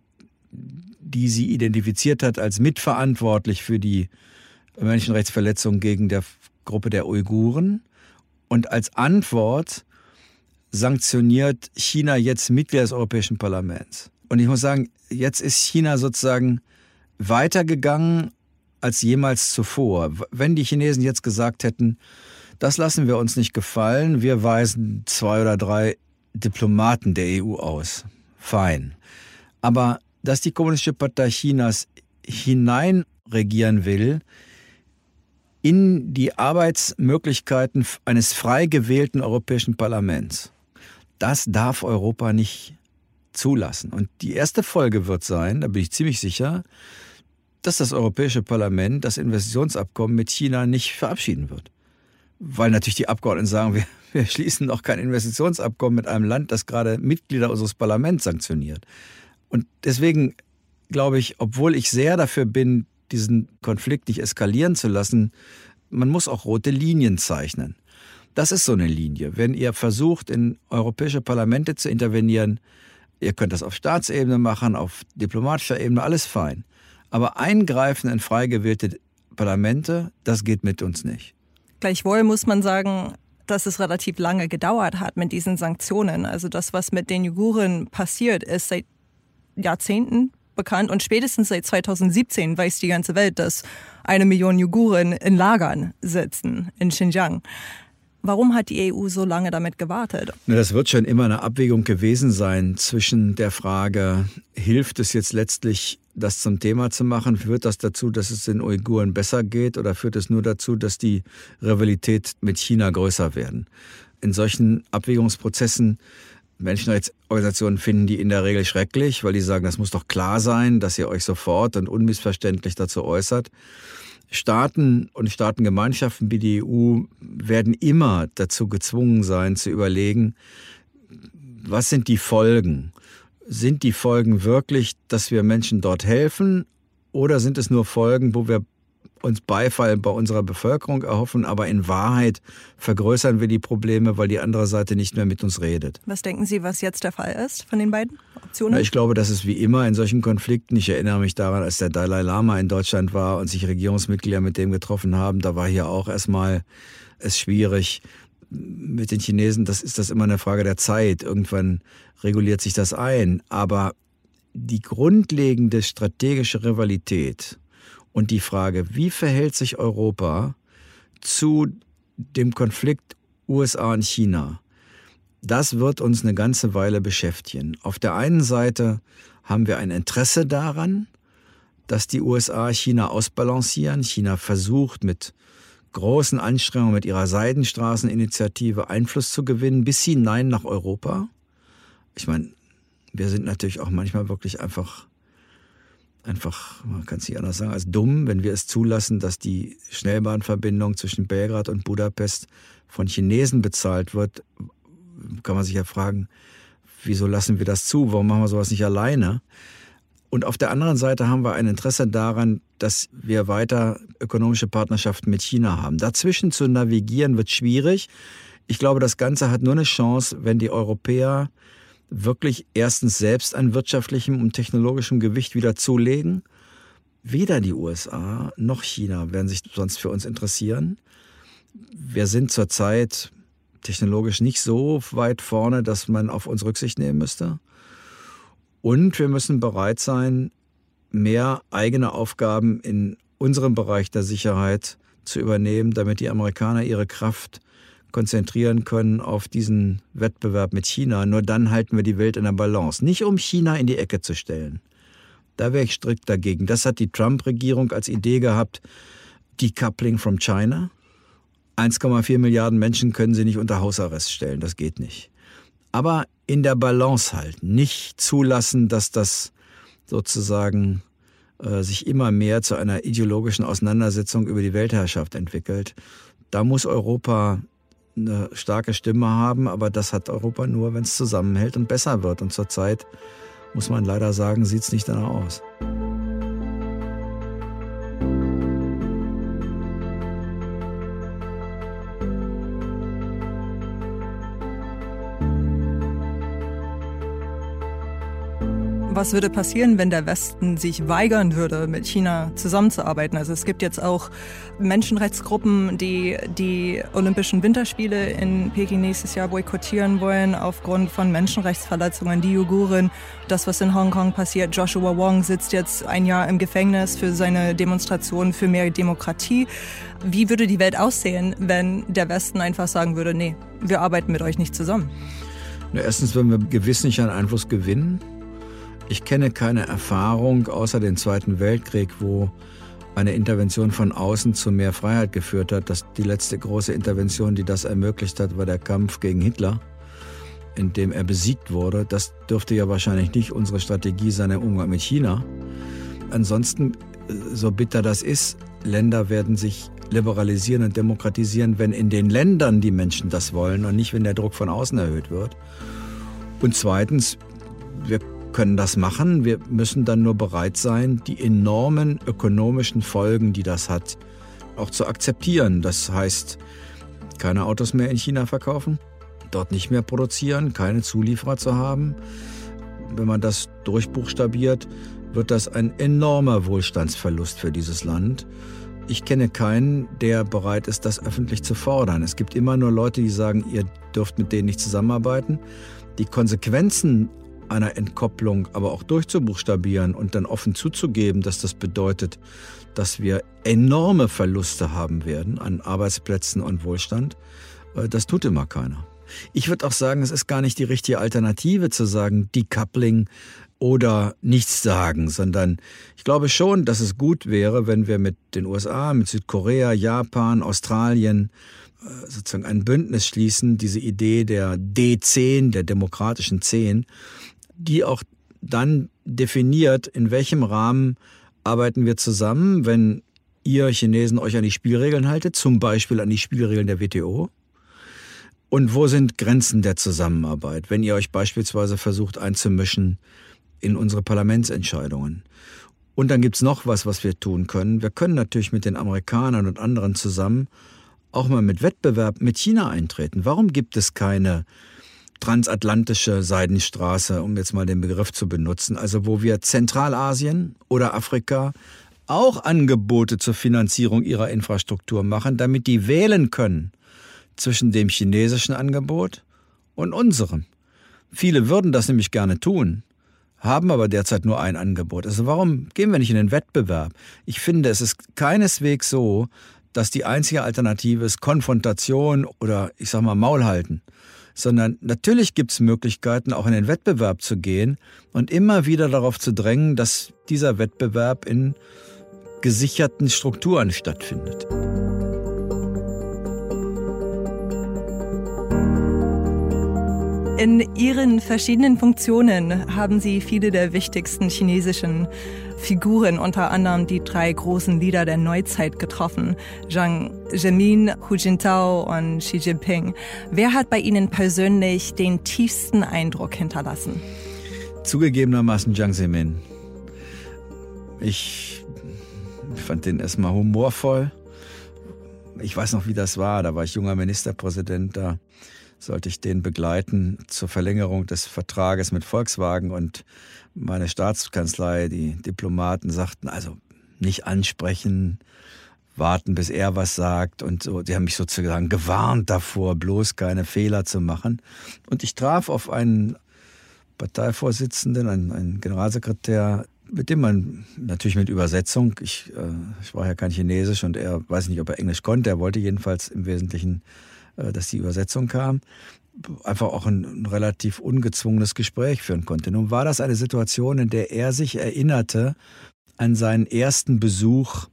die sie identifiziert hat als mitverantwortlich für die Menschenrechtsverletzungen gegen der Gruppe der Uiguren. Und als Antwort sanktioniert China jetzt Mitglieder des Europäischen Parlaments. Und ich muss sagen, jetzt ist China sozusagen weitergegangen als jemals zuvor. Wenn die Chinesen jetzt gesagt hätten, das lassen wir uns nicht gefallen, wir weisen zwei oder drei Diplomaten der EU aus. Fein. Aber dass die Kommunistische Partei Chinas hineinregieren will in die Arbeitsmöglichkeiten eines frei gewählten Europäischen Parlaments, das darf Europa nicht zulassen. Und die erste Folge wird sein, da bin ich ziemlich sicher, dass das Europäische Parlament das Investitionsabkommen mit China nicht verabschieden wird. Weil natürlich die Abgeordneten sagen, wir, <laughs> wir schließen noch kein Investitionsabkommen mit einem Land, das gerade Mitglieder unseres Parlaments sanktioniert. Und deswegen glaube ich, obwohl ich sehr dafür bin, diesen Konflikt nicht eskalieren zu lassen, man muss auch rote Linien zeichnen. Das ist so eine Linie. Wenn ihr versucht, in europäische Parlamente zu intervenieren, ihr könnt das auf Staatsebene machen, auf diplomatischer Ebene, alles fein. Aber eingreifen in frei gewählte Parlamente, das geht mit uns nicht. Gleichwohl muss man sagen, dass es relativ lange gedauert hat mit diesen Sanktionen. Also das, was mit den Uiguren passiert, ist seit Jahrzehnten bekannt und spätestens seit 2017 weiß die ganze Welt, dass eine Million Uiguren in Lagern sitzen in Xinjiang. Warum hat die EU so lange damit gewartet? Das wird schon immer eine Abwägung gewesen sein zwischen der Frage, hilft es jetzt letztlich, das zum Thema zu machen? Führt das dazu, dass es den Uiguren besser geht oder führt es nur dazu, dass die Rivalität mit China größer werden? In solchen Abwägungsprozessen Menschenrechtsorganisationen finden die in der Regel schrecklich, weil die sagen, das muss doch klar sein, dass ihr euch sofort und unmissverständlich dazu äußert. Staaten und Staatengemeinschaften wie die EU werden immer dazu gezwungen sein, zu überlegen, was sind die Folgen? Sind die Folgen wirklich, dass wir Menschen dort helfen? Oder sind es nur Folgen, wo wir uns Beifall bei unserer Bevölkerung erhoffen, aber in Wahrheit vergrößern wir die Probleme, weil die andere Seite nicht mehr mit uns redet. Was denken Sie, was jetzt der Fall ist von den beiden Optionen? Ich glaube, dass es wie immer in solchen Konflikten, ich erinnere mich daran, als der Dalai Lama in Deutschland war und sich Regierungsmitglieder mit dem getroffen haben, da war hier auch erstmal es schwierig mit den Chinesen, das ist das immer eine Frage der Zeit. Irgendwann reguliert sich das ein, aber die grundlegende strategische Rivalität und die Frage, wie verhält sich Europa zu dem Konflikt USA und China, das wird uns eine ganze Weile beschäftigen. Auf der einen Seite haben wir ein Interesse daran, dass die USA China ausbalancieren. China versucht mit großen Anstrengungen mit ihrer Seidenstraßeninitiative Einfluss zu gewinnen, bis hinein nach Europa. Ich meine, wir sind natürlich auch manchmal wirklich einfach einfach, man kann es nicht anders sagen, als dumm, wenn wir es zulassen, dass die Schnellbahnverbindung zwischen Belgrad und Budapest von Chinesen bezahlt wird, kann man sich ja fragen, wieso lassen wir das zu? Warum machen wir sowas nicht alleine? Und auf der anderen Seite haben wir ein Interesse daran, dass wir weiter ökonomische Partnerschaften mit China haben. Dazwischen zu navigieren wird schwierig. Ich glaube, das Ganze hat nur eine Chance, wenn die Europäer wirklich erstens selbst an wirtschaftlichem und technologischem Gewicht wieder zulegen weder die USA noch China werden sich sonst für uns interessieren. Wir sind zurzeit technologisch nicht so weit vorne, dass man auf uns Rücksicht nehmen müsste. Und wir müssen bereit sein, mehr eigene Aufgaben in unserem Bereich der Sicherheit zu übernehmen, damit die Amerikaner ihre Kraft konzentrieren können auf diesen Wettbewerb mit China. Nur dann halten wir die Welt in der Balance. Nicht um China in die Ecke zu stellen. Da wäre ich strikt dagegen. Das hat die Trump-Regierung als Idee gehabt, Decoupling from China. 1,4 Milliarden Menschen können sie nicht unter Hausarrest stellen, das geht nicht. Aber in der Balance halten, nicht zulassen, dass das sozusagen äh, sich immer mehr zu einer ideologischen Auseinandersetzung über die Weltherrschaft entwickelt. Da muss Europa eine starke Stimme haben, aber das hat Europa nur, wenn es zusammenhält und besser wird. Und zurzeit, muss man leider sagen, sieht es nicht danach aus. Was würde passieren, wenn der Westen sich weigern würde, mit China zusammenzuarbeiten? Also es gibt jetzt auch Menschenrechtsgruppen, die die Olympischen Winterspiele in Peking nächstes Jahr boykottieren wollen aufgrund von Menschenrechtsverletzungen. Die Uiguren, das, was in Hongkong passiert. Joshua Wong sitzt jetzt ein Jahr im Gefängnis für seine Demonstration für mehr Demokratie. Wie würde die Welt aussehen, wenn der Westen einfach sagen würde, nee, wir arbeiten mit euch nicht zusammen? Na, erstens würden wir gewiss nicht an Einfluss gewinnen. Ich kenne keine Erfahrung außer den Zweiten Weltkrieg, wo eine Intervention von außen zu mehr Freiheit geführt hat. Das, die letzte große Intervention, die das ermöglicht hat, war der Kampf gegen Hitler, in dem er besiegt wurde. Das dürfte ja wahrscheinlich nicht unsere Strategie sein im Umgang mit China. Ansonsten, so bitter das ist, Länder werden sich liberalisieren und demokratisieren, wenn in den Ländern die Menschen das wollen und nicht, wenn der Druck von außen erhöht wird. Und zweitens, können das machen. Wir müssen dann nur bereit sein, die enormen ökonomischen Folgen, die das hat, auch zu akzeptieren. Das heißt, keine Autos mehr in China verkaufen, dort nicht mehr produzieren, keine Zulieferer zu haben. Wenn man das durchbuchstabiert, wird das ein enormer Wohlstandsverlust für dieses Land. Ich kenne keinen, der bereit ist, das öffentlich zu fordern. Es gibt immer nur Leute, die sagen, ihr dürft mit denen nicht zusammenarbeiten. Die Konsequenzen einer Entkopplung aber auch durchzubuchstabieren und dann offen zuzugeben, dass das bedeutet, dass wir enorme Verluste haben werden an Arbeitsplätzen und Wohlstand, äh, das tut immer keiner. Ich würde auch sagen, es ist gar nicht die richtige Alternative zu sagen, Decoupling oder nichts sagen, sondern ich glaube schon, dass es gut wäre, wenn wir mit den USA, mit Südkorea, Japan, Australien äh, sozusagen ein Bündnis schließen, diese Idee der D10, der demokratischen Zehn, die auch dann definiert, in welchem Rahmen arbeiten wir zusammen, wenn ihr Chinesen euch an die Spielregeln haltet, zum Beispiel an die Spielregeln der WTO. Und wo sind Grenzen der Zusammenarbeit, wenn ihr euch beispielsweise versucht einzumischen in unsere Parlamentsentscheidungen? Und dann gibt's noch was, was wir tun können. Wir können natürlich mit den Amerikanern und anderen zusammen auch mal mit Wettbewerb mit China eintreten. Warum gibt es keine transatlantische Seidenstraße, um jetzt mal den Begriff zu benutzen, also wo wir Zentralasien oder Afrika auch Angebote zur Finanzierung ihrer Infrastruktur machen, damit die wählen können zwischen dem chinesischen Angebot und unserem. Viele würden das nämlich gerne tun, haben aber derzeit nur ein Angebot. Also warum gehen wir nicht in den Wettbewerb? Ich finde, es ist keineswegs so, dass die einzige Alternative ist Konfrontation oder ich sag mal Maul halten sondern natürlich gibt es Möglichkeiten, auch in den Wettbewerb zu gehen und immer wieder darauf zu drängen, dass dieser Wettbewerb in gesicherten Strukturen stattfindet. In Ihren verschiedenen Funktionen haben Sie viele der wichtigsten chinesischen Figuren, unter anderem die drei großen Leader der Neuzeit getroffen. Jiang Zemin, Hu Jintao und Xi Jinping. Wer hat bei Ihnen persönlich den tiefsten Eindruck hinterlassen? Zugegebenermaßen Jiang Zemin. Ich fand den erstmal humorvoll. Ich weiß noch, wie das war. Da war ich junger Ministerpräsident. Da sollte ich den begleiten zur Verlängerung des Vertrages mit Volkswagen und meine Staatskanzlei, die Diplomaten sagten, also nicht ansprechen, warten, bis er was sagt und so. Die haben mich sozusagen gewarnt davor, bloß keine Fehler zu machen. Und ich traf auf einen Parteivorsitzenden, einen, einen Generalsekretär, mit dem man natürlich mit Übersetzung, ich, äh, sprach ja kein Chinesisch und er weiß nicht, ob er Englisch konnte, er wollte jedenfalls im Wesentlichen, äh, dass die Übersetzung kam, einfach auch ein, ein relativ ungezwungenes Gespräch führen konnte. Nun war das eine Situation, in der er sich erinnerte an seinen ersten Besuch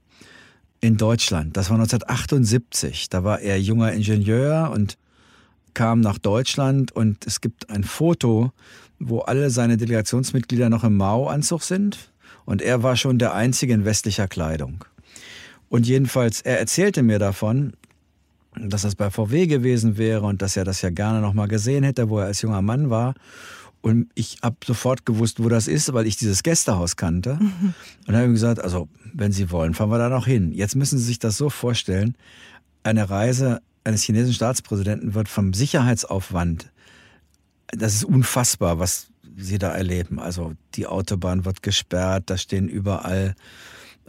in Deutschland. Das war 1978. Da war er junger Ingenieur und kam nach Deutschland und es gibt ein Foto, wo alle seine Delegationsmitglieder noch im Mao-Anzug sind und er war schon der Einzige in westlicher Kleidung. Und jedenfalls, er erzählte mir davon, dass das bei VW gewesen wäre und dass er das ja gerne noch mal gesehen hätte, wo er als junger Mann war. Und ich habe sofort gewusst, wo das ist, weil ich dieses Gästehaus kannte. Mhm. Und habe ihm gesagt, also wenn Sie wollen, fahren wir da noch hin. Jetzt müssen Sie sich das so vorstellen, eine Reise eines chinesischen Staatspräsidenten wird vom Sicherheitsaufwand, das ist unfassbar, was Sie da erleben. Also die Autobahn wird gesperrt, da stehen überall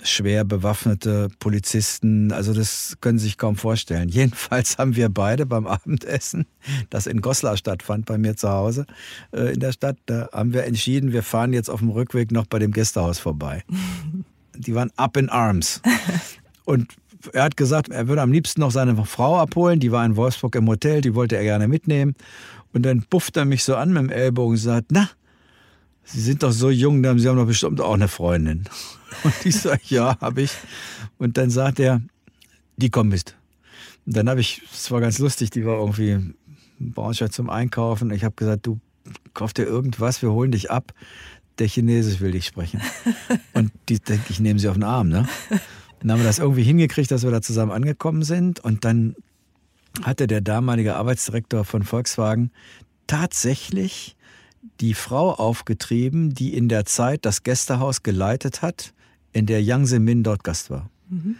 schwer bewaffnete Polizisten. Also das können Sie sich kaum vorstellen. <laughs> Jedenfalls haben wir beide beim Abendessen, das in Goslar stattfand, bei mir zu Hause äh, in der Stadt, da haben wir entschieden, wir fahren jetzt auf dem Rückweg noch bei dem Gästehaus vorbei. <laughs> Die waren up in arms. Und er hat gesagt, er würde am liebsten noch seine Frau abholen. Die war in Wolfsburg im Hotel, die wollte er gerne mitnehmen. Und dann pufft er mich so an mit dem Ellbogen und sagt, na, Sie sind doch so jung, Sie haben doch bestimmt auch eine Freundin. <laughs> Und ich sage, ja, habe ich. Und dann sagt er, die kommt mit. Und dann habe ich, es war ganz lustig, die war irgendwie in Braunschweig zum Einkaufen. Ich habe gesagt, du kauf dir irgendwas, wir holen dich ab. Der Chinesisch will dich sprechen. <laughs> Und die denke ich, nehmen sie auf den Arm, ne? Dann haben wir das irgendwie hingekriegt, dass wir da zusammen angekommen sind. Und dann hatte der damalige Arbeitsdirektor von Volkswagen tatsächlich die Frau aufgetrieben, die in der Zeit das Gästehaus geleitet hat, in der Yang Zemin dort Gast war. Mhm.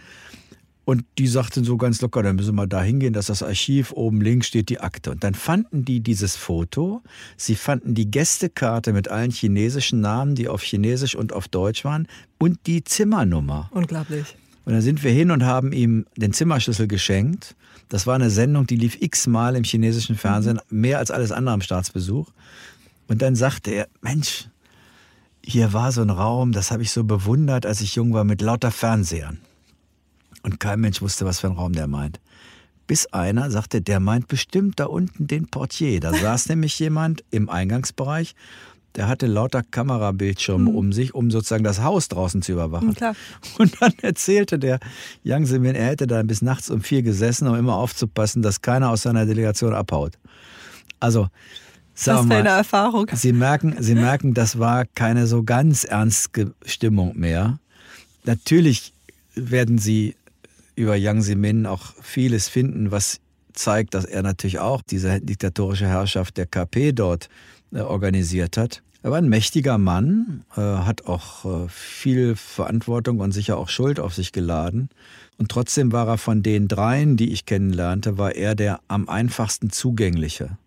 Und die sagten so ganz locker, dann müssen wir da hingehen, dass das Archiv oben links steht, die Akte. Und dann fanden die dieses Foto, sie fanden die Gästekarte mit allen chinesischen Namen, die auf Chinesisch und auf Deutsch waren, und die Zimmernummer. Unglaublich. Und dann sind wir hin und haben ihm den Zimmerschlüssel geschenkt. Das war eine Sendung, die lief x-mal im chinesischen Fernsehen, mhm. mehr als alles andere am Staatsbesuch. Und dann sagte er, Mensch, hier war so ein Raum, das habe ich so bewundert, als ich jung war, mit lauter Fernsehern. Und kein Mensch wusste, was für ein Raum der meint. Bis einer sagte, der meint bestimmt da unten den Portier. Da <laughs> saß nämlich jemand im Eingangsbereich, der hatte lauter Kamerabildschirme mhm. um sich, um sozusagen das Haus draußen zu überwachen. Klar. <laughs> Und dann erzählte der Yang Semin, er hätte da bis nachts um vier gesessen, um immer aufzupassen, dass keiner aus seiner Delegation abhaut. Also, Sag Was für eine Erfahrung. Sie merken, Sie merken, das war keine so ganz ernste Stimmung mehr. Natürlich werden Sie über Yang Zemin auch vieles finden, was zeigt, dass er natürlich auch diese diktatorische Herrschaft der KP dort äh, organisiert hat. Er war ein mächtiger Mann, äh, hat auch äh, viel Verantwortung und sicher auch Schuld auf sich geladen. Und trotzdem war er von den dreien, die ich kennenlernte, war er der am einfachsten zugängliche.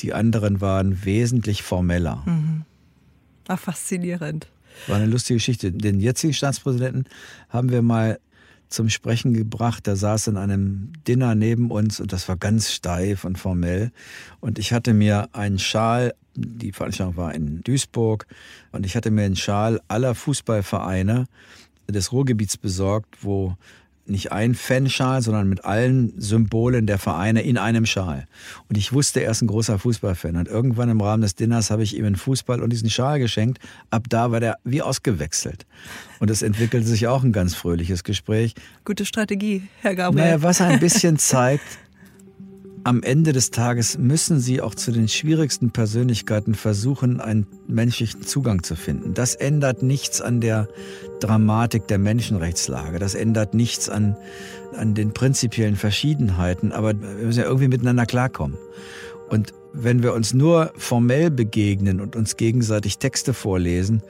Die anderen waren wesentlich formeller. Mhm. Ach, faszinierend. War eine lustige Geschichte. Den jetzigen Staatspräsidenten haben wir mal zum Sprechen gebracht. Der saß in einem Dinner neben uns und das war ganz steif und formell. Und ich hatte mir einen Schal, die Veranstaltung war in Duisburg, und ich hatte mir einen Schal aller Fußballvereine des Ruhrgebiets besorgt, wo nicht ein Fanschal, sondern mit allen Symbolen der Vereine in einem Schal. Und ich wusste, er ist ein großer Fußballfan. Und irgendwann im Rahmen des Dinners habe ich ihm einen Fußball und diesen Schal geschenkt. Ab da war der wie ausgewechselt. Und es entwickelte sich auch ein ganz fröhliches Gespräch. Gute Strategie, Herr Gabriel. Naja, was ein bisschen <laughs> zeigt, am Ende des Tages müssen Sie auch zu den schwierigsten Persönlichkeiten versuchen, einen menschlichen Zugang zu finden. Das ändert nichts an der Dramatik der Menschenrechtslage. Das ändert nichts an, an den prinzipiellen Verschiedenheiten. Aber wir müssen ja irgendwie miteinander klarkommen. Und wenn wir uns nur formell begegnen und uns gegenseitig Texte vorlesen,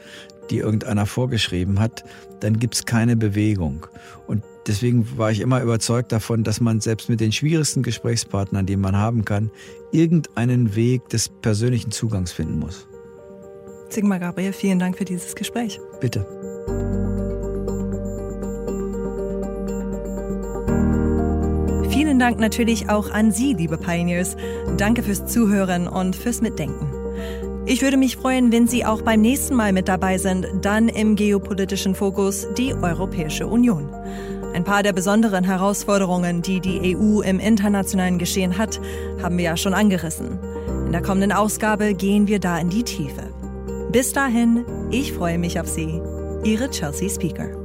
die irgendeiner vorgeschrieben hat, dann gibt es keine Bewegung. Und Deswegen war ich immer überzeugt davon, dass man selbst mit den schwierigsten Gesprächspartnern, die man haben kann, irgendeinen Weg des persönlichen Zugangs finden muss. Sigmar Gabriel, vielen Dank für dieses Gespräch. Bitte. Vielen Dank natürlich auch an Sie, liebe Pioneers. Danke fürs Zuhören und fürs Mitdenken. Ich würde mich freuen, wenn Sie auch beim nächsten Mal mit dabei sind, dann im geopolitischen Fokus die Europäische Union. Ein paar der besonderen Herausforderungen, die die EU im internationalen Geschehen hat, haben wir ja schon angerissen. In der kommenden Ausgabe gehen wir da in die Tiefe. Bis dahin, ich freue mich auf Sie. Ihre Chelsea Speaker.